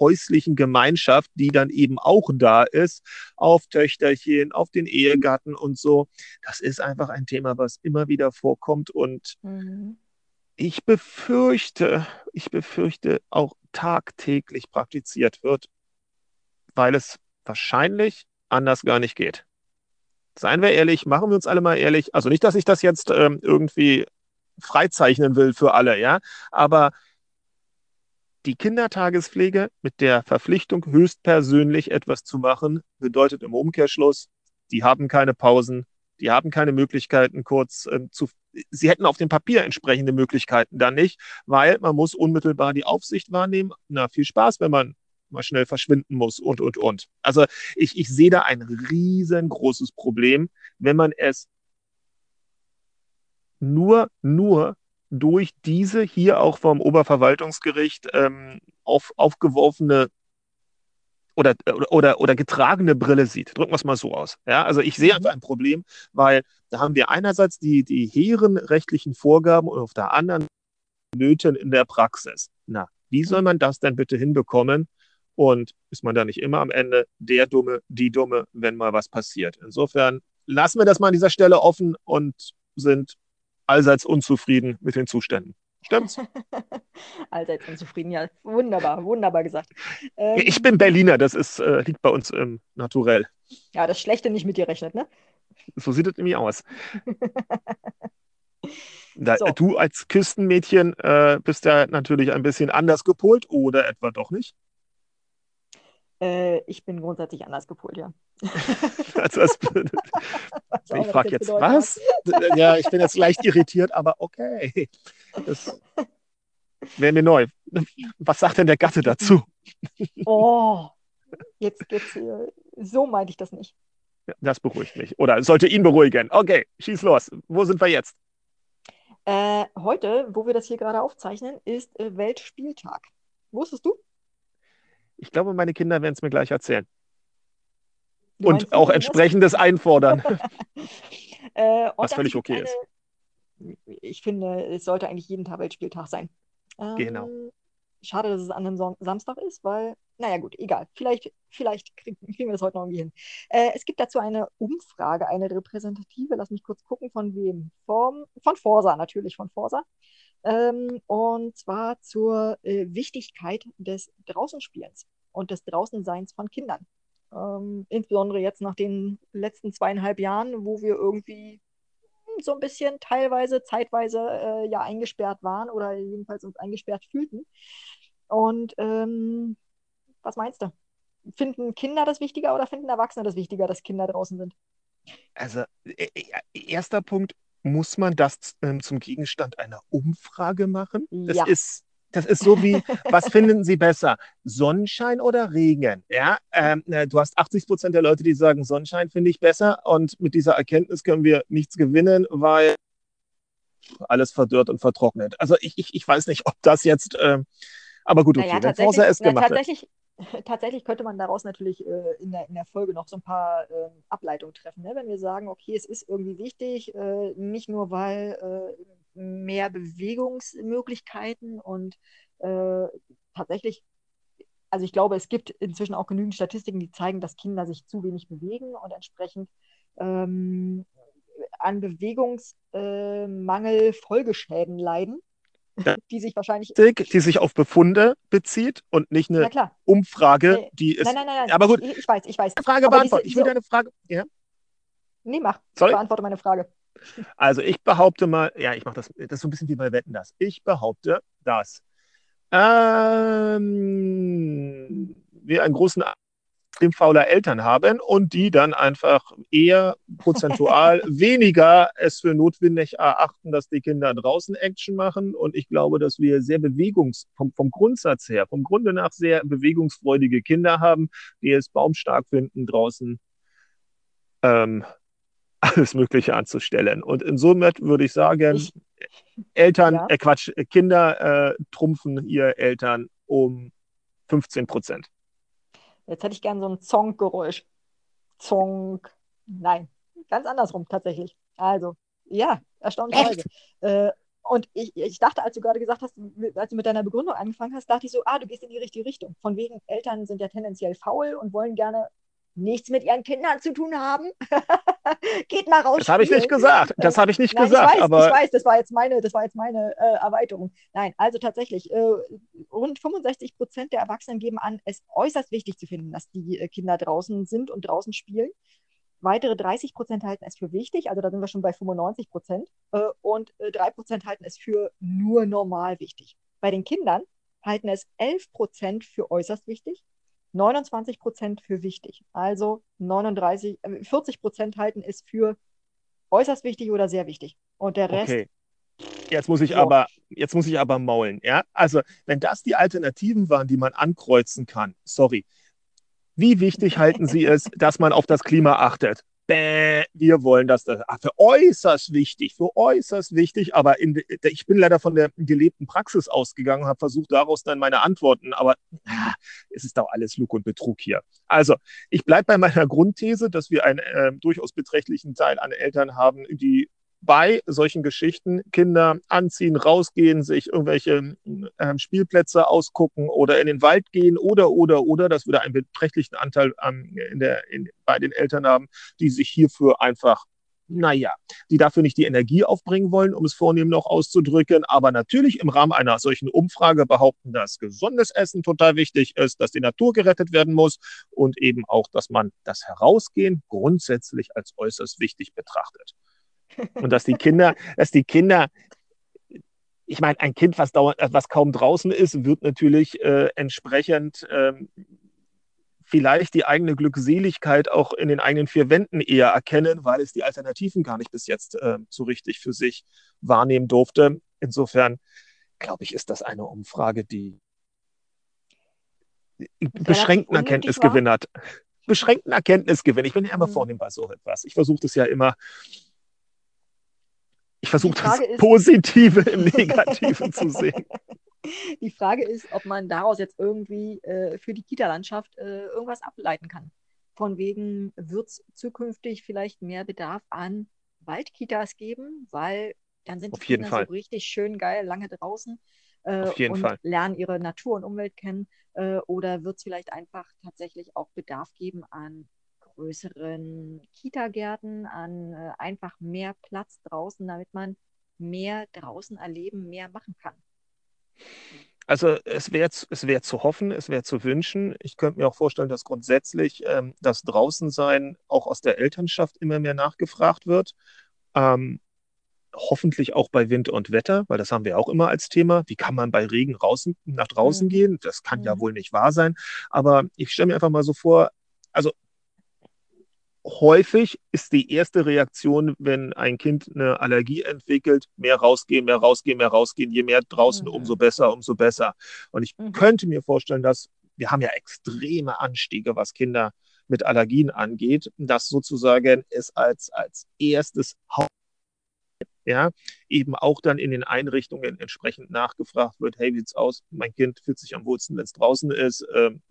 C: häuslichen Gemeinschaft, die dann eben auch da ist, auf Töchterchen, auf den Ehegatten und so. Das ist einfach ein Thema, was immer wieder vorkommt und mhm. ich befürchte, ich befürchte auch tagtäglich praktiziert wird, weil es wahrscheinlich anders gar nicht geht. Seien wir ehrlich, machen wir uns alle mal ehrlich. Also nicht, dass ich das jetzt ähm, irgendwie freizeichnen will für alle, ja, aber die Kindertagespflege mit der Verpflichtung, höchstpersönlich etwas zu machen, bedeutet im Umkehrschluss, die haben keine Pausen, die haben keine Möglichkeiten kurz äh, zu. Sie hätten auf dem Papier entsprechende Möglichkeiten dann nicht, weil man muss unmittelbar die Aufsicht wahrnehmen. Na, viel Spaß, wenn man mal schnell verschwinden muss und, und, und. Also ich, ich sehe da ein riesengroßes Problem, wenn man es nur, nur durch diese hier auch vom Oberverwaltungsgericht ähm, auf, aufgeworfene oder, oder, oder getragene Brille sieht. Drücken wir es mal so aus. Ja, also ich sehe mhm. einfach ein Problem, weil da haben wir einerseits die, die hehren rechtlichen Vorgaben und auf der anderen Nöten in der Praxis. Na, wie soll man das denn bitte hinbekommen? Und ist man da nicht immer am Ende der Dumme, die Dumme, wenn mal was passiert? Insofern lassen wir das mal an dieser Stelle offen und sind allseits unzufrieden mit den Zuständen. Stimmt's?
B: allseits unzufrieden, ja. Wunderbar, wunderbar gesagt.
C: Ähm, ich bin Berliner, das ist, äh, liegt bei uns im Naturell.
B: Ja, das Schlechte nicht mit dir rechnet, ne?
C: So sieht es nämlich aus. Da, so. Du als Küstenmädchen äh, bist ja natürlich ein bisschen anders gepolt oder etwa doch nicht?
B: Äh, ich bin grundsätzlich anders gepolt, ja.
C: also das, ich frage jetzt, was? ja, ich bin jetzt leicht irritiert, aber okay. Das wäre mir neu. Was sagt denn der Gatte dazu?
B: oh, jetzt geht's hier. So meinte ich das nicht.
C: Das beruhigt mich. Oder sollte ihn beruhigen. Okay, schieß los. Wo sind wir jetzt?
B: Äh, heute, wo wir das hier gerade aufzeichnen, ist äh, Weltspieltag. Wusstest du?
C: Ich glaube, meine Kinder werden es mir gleich erzählen. Du und auch entsprechendes einfordern. äh, Was völlig okay
B: ist. Ich finde, es sollte eigentlich jeden Tag Weltspieltag sein.
C: Ähm, genau.
B: Schade, dass es an einem Samstag ist, weil naja gut, egal. Vielleicht, vielleicht kriegen, kriegen wir das heute noch irgendwie hin. Äh, es gibt dazu eine Umfrage, eine repräsentative, lass mich kurz gucken, von wem? Vom, von Forsa, natürlich von Forsa. Ähm, und zwar zur äh, Wichtigkeit des Draußenspielens und des Draußenseins von Kindern. Ähm, insbesondere jetzt nach den letzten zweieinhalb Jahren, wo wir irgendwie so ein bisschen teilweise, zeitweise äh, ja eingesperrt waren oder jedenfalls uns eingesperrt fühlten. Und ähm, was meinst du? Finden Kinder das wichtiger oder finden Erwachsene das wichtiger, dass Kinder draußen sind?
C: Also, äh, äh, erster Punkt, muss man das ähm, zum Gegenstand einer Umfrage machen? Das
B: Ja.
C: ist, das ist so wie, was finden Sie besser? Sonnenschein oder Regen? Ja, ähm, äh, du hast 80 Prozent der Leute, die sagen, Sonnenschein finde ich besser. Und mit dieser Erkenntnis können wir nichts gewinnen, weil alles verdörrt und vertrocknet. Also ich, ich, ich weiß nicht, ob das jetzt, ähm, aber gut, okay,
B: Naja,
C: wenn
B: tatsächlich,
C: es
B: na,
C: gemacht hat.
B: tatsächlich, tatsächlich könnte man daraus natürlich äh, in der, in der Folge noch so ein paar ähm, Ableitungen treffen. Ne? Wenn wir sagen, okay, es ist irgendwie wichtig, äh, nicht nur weil äh, mehr Bewegungsmöglichkeiten und äh, tatsächlich, also ich glaube, es gibt inzwischen auch genügend Statistiken, die zeigen, dass Kinder sich zu wenig bewegen und entsprechend ähm, an Bewegungsmangel Folgeschäden leiden. Die sich wahrscheinlich,
C: die sich auf Befunde bezieht und nicht eine Umfrage,
B: Nee,
C: die ist.
B: Nein, nein, nein, nein.
C: Aber gut,
B: Ich, ich weiß, ich weiß.
C: Frage beantworten. Ich will
B: diese,
C: deine Frage. Ja.
B: nee, mach.
C: Sorry?
B: Beantworte meine Frage.
C: Also ich behaupte mal, ja, ich mache das, das ist so ein bisschen wie bei Wetten das. Ich behaupte, dass ähm, wir einen großen extrem fauler Eltern haben und die dann einfach eher prozentual weniger es für notwendig erachten, dass die Kinder draußen Action machen. Und ich glaube, dass wir sehr bewegungs, vom, vom Grundsatz her, vom Grunde nach sehr bewegungsfreudige Kinder haben, die es baumstark finden, draußen ähm, alles Mögliche anzustellen. Und insoweit würde ich sagen,
B: Ich,
C: Eltern,
B: ja,
C: äh Quatsch, Kinder äh, trumpfen ihr Eltern um 15 Prozent.
B: Jetzt hätte ich gern so ein Zonk-Geräusch. Zonk. Nein, ganz andersrum tatsächlich. Also, ja, erstaunlicherweise.
C: Echt?
B: Äh, und ich, ich dachte, als du gerade gesagt hast, als du mit deiner Begründung angefangen hast, dachte ich so, ah, du gehst in die richtige Richtung. Von wegen, Eltern sind ja tendenziell faul und wollen gerne nichts mit ihren Kindern zu tun haben. Geht mal raus
C: Das habe ich nicht gesagt. Das habe ich nicht
B: Nein, ich
C: gesagt.
B: weiß, ich
C: Aber
B: weiß, das war jetzt meine, das war jetzt meine äh, Erweiterung. Nein, also tatsächlich, äh, rund 65 Prozent der Erwachsenen geben an, es äußerst wichtig zu finden, dass die äh, Kinder draußen sind und draußen spielen. Weitere 30 Prozent halten es für wichtig, also da sind wir schon bei 95 Prozent. Äh, und äh, 3 Prozent halten es für nur normal wichtig. Bei den Kindern halten es 11 Prozent für äußerst wichtig, 29 Prozent für wichtig. Also 39, äh, 40 Prozent halten es für äußerst wichtig oder sehr wichtig. Und der Rest,
C: okay, jetzt muss ich
B: ja,
C: aber, jetzt muss ich aber maulen. Ja, also wenn das die Alternativen waren, die man ankreuzen kann, sorry. Wie wichtig halten Sie es, dass man auf das Klima achtet? Bäh, wir wollen das, das ah, für äußerst wichtig, für äußerst wichtig, aber in, ich bin leider von der gelebten Praxis ausgegangen, habe versucht, daraus dann meine Antworten, aber ah, es ist doch alles Lug und Betrug hier. Also, ich bleibe bei meiner Grundthese, dass wir einen äh, durchaus beträchtlichen Teil an Eltern haben, die bei solchen Geschichten Kinder anziehen, rausgehen, sich irgendwelche ähm, Spielplätze ausgucken oder in den Wald gehen oder, oder, oder, dass wir da einen beträchtlichen Anteil ähm, in der, in, bei den Eltern haben, die sich hierfür einfach, naja, die dafür nicht die Energie aufbringen wollen, um es vornehm noch auszudrücken, aber natürlich im Rahmen einer solchen Umfrage behaupten, dass gesundes Essen total wichtig ist, dass die Natur gerettet werden muss und eben auch, dass man das Herausgehen grundsätzlich als äußerst wichtig betrachtet. Und dass die Kinder, dass die Kinder, ich meine, ein Kind, was, dauernd, was kaum draußen ist, wird natürlich äh, entsprechend ähm, vielleicht die eigene Glückseligkeit auch in den eigenen vier Wänden eher erkennen, weil es die Alternativen gar nicht bis jetzt äh, so richtig für sich wahrnehmen durfte. Insofern glaube ich, ist das eine Umfrage, die beschränkten Erkenntnisgewinn hat. Beschränkten Erkenntnisgewinn. Ich bin ja immer
B: Mhm.
C: vornehm bei so etwas. Ich versuche das ja immer ich
B: Die
C: versuche das
B: ist,
C: Positive im Negativen zu sehen.
B: die Frage ist, ob man daraus jetzt irgendwie äh, für die Kita-Landschaft äh, irgendwas ableiten kann. Von wegen, wird es zukünftig vielleicht mehr Bedarf an Waldkitas geben, weil dann sind die
C: Auf jeden
B: Kinder so
C: Fall.
B: richtig schön geil lange draußen. äh,
C: Auf jeden
B: und
C: Fall.
B: lernen ihre Natur und Umwelt kennen? Äh, oder wird es vielleicht einfach tatsächlich auch Bedarf geben an größeren Kitagärten, an äh, einfach mehr Platz draußen, damit man mehr draußen erleben, mehr machen kann?
C: Also es wäre es wär zu hoffen, es wäre zu wünschen. Ich könnte mir auch vorstellen, dass grundsätzlich ähm, das Draußensein auch aus der Elternschaft immer mehr nachgefragt wird. Ähm, hoffentlich auch bei Wind und Wetter, weil das haben wir auch immer als Thema. Wie kann man bei Regen draußen, nach draußen
B: Mhm.
C: gehen? Das kann ja
B: Mhm.
C: wohl nicht wahr sein. Aber ich stelle mir einfach mal so vor, also häufig ist die erste Reaktion, wenn ein Kind eine Allergie entwickelt, mehr rausgehen, mehr rausgehen, mehr rausgehen. Je mehr draußen,
B: Mhm.
C: umso besser, umso besser. Und ich
B: Mhm.
C: könnte mir vorstellen, dass wir haben ja extreme Anstiege, was Kinder mit Allergien angeht, dass sozusagen es als, als erstes ja, eben auch dann in den Einrichtungen entsprechend nachgefragt wird, hey, wie sieht's aus? Mein Kind fühlt sich am wohlsten, wenn es draußen ist. Ähm,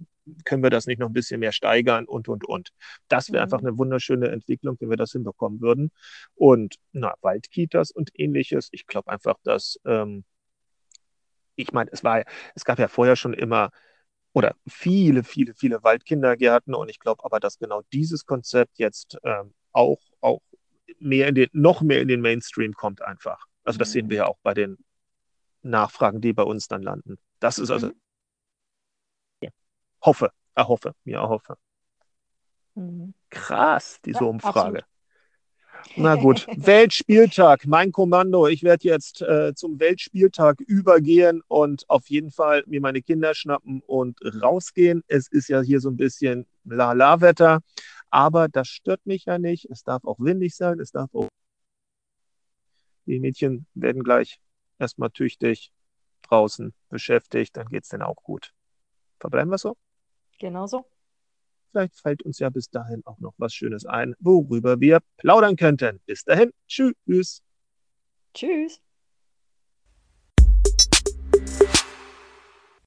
C: können wir das nicht noch ein bisschen mehr steigern und, und, und. Das wäre einfach
B: Mhm.
C: eine wunderschöne Entwicklung, wenn wir das hinbekommen würden. Und na, Waldkitas und ähnliches. Ich glaube einfach, dass, ähm, ich meine, es war, es gab ja vorher schon immer oder viele, viele, viele Waldkindergärten und ich glaube aber, dass genau dieses Konzept jetzt ähm, auch, auch mehr in den, noch mehr in den Mainstream kommt einfach. Also das sehen wir
B: Mhm.
C: ja auch bei den Nachfragen, die bei uns dann landen. Das ist also,
B: Mhm.
C: Hoffe, erhoffe, mir erhoffe.
B: Mhm.
C: Krass, diese
B: Ja,
C: Umfrage.
B: absolut.
C: Na gut, Weltspieltag, mein Kommando. Ich werde jetzt äh, zum Weltspieltag übergehen und auf jeden Fall mir meine Kinder schnappen und rausgehen. Es ist ja hier so ein bisschen La-La-Wetter, aber das stört mich ja nicht. Es darf auch windig sein, es darf auch. Die Mädchen werden gleich erstmal tüchtig draußen beschäftigt, dann geht es denen auch gut. Verbleiben wir so?
B: Genau so.
C: Vielleicht fällt uns ja bis dahin auch noch was Schönes ein, worüber wir plaudern könnten. Bis dahin, tschüss.
B: Tschüss.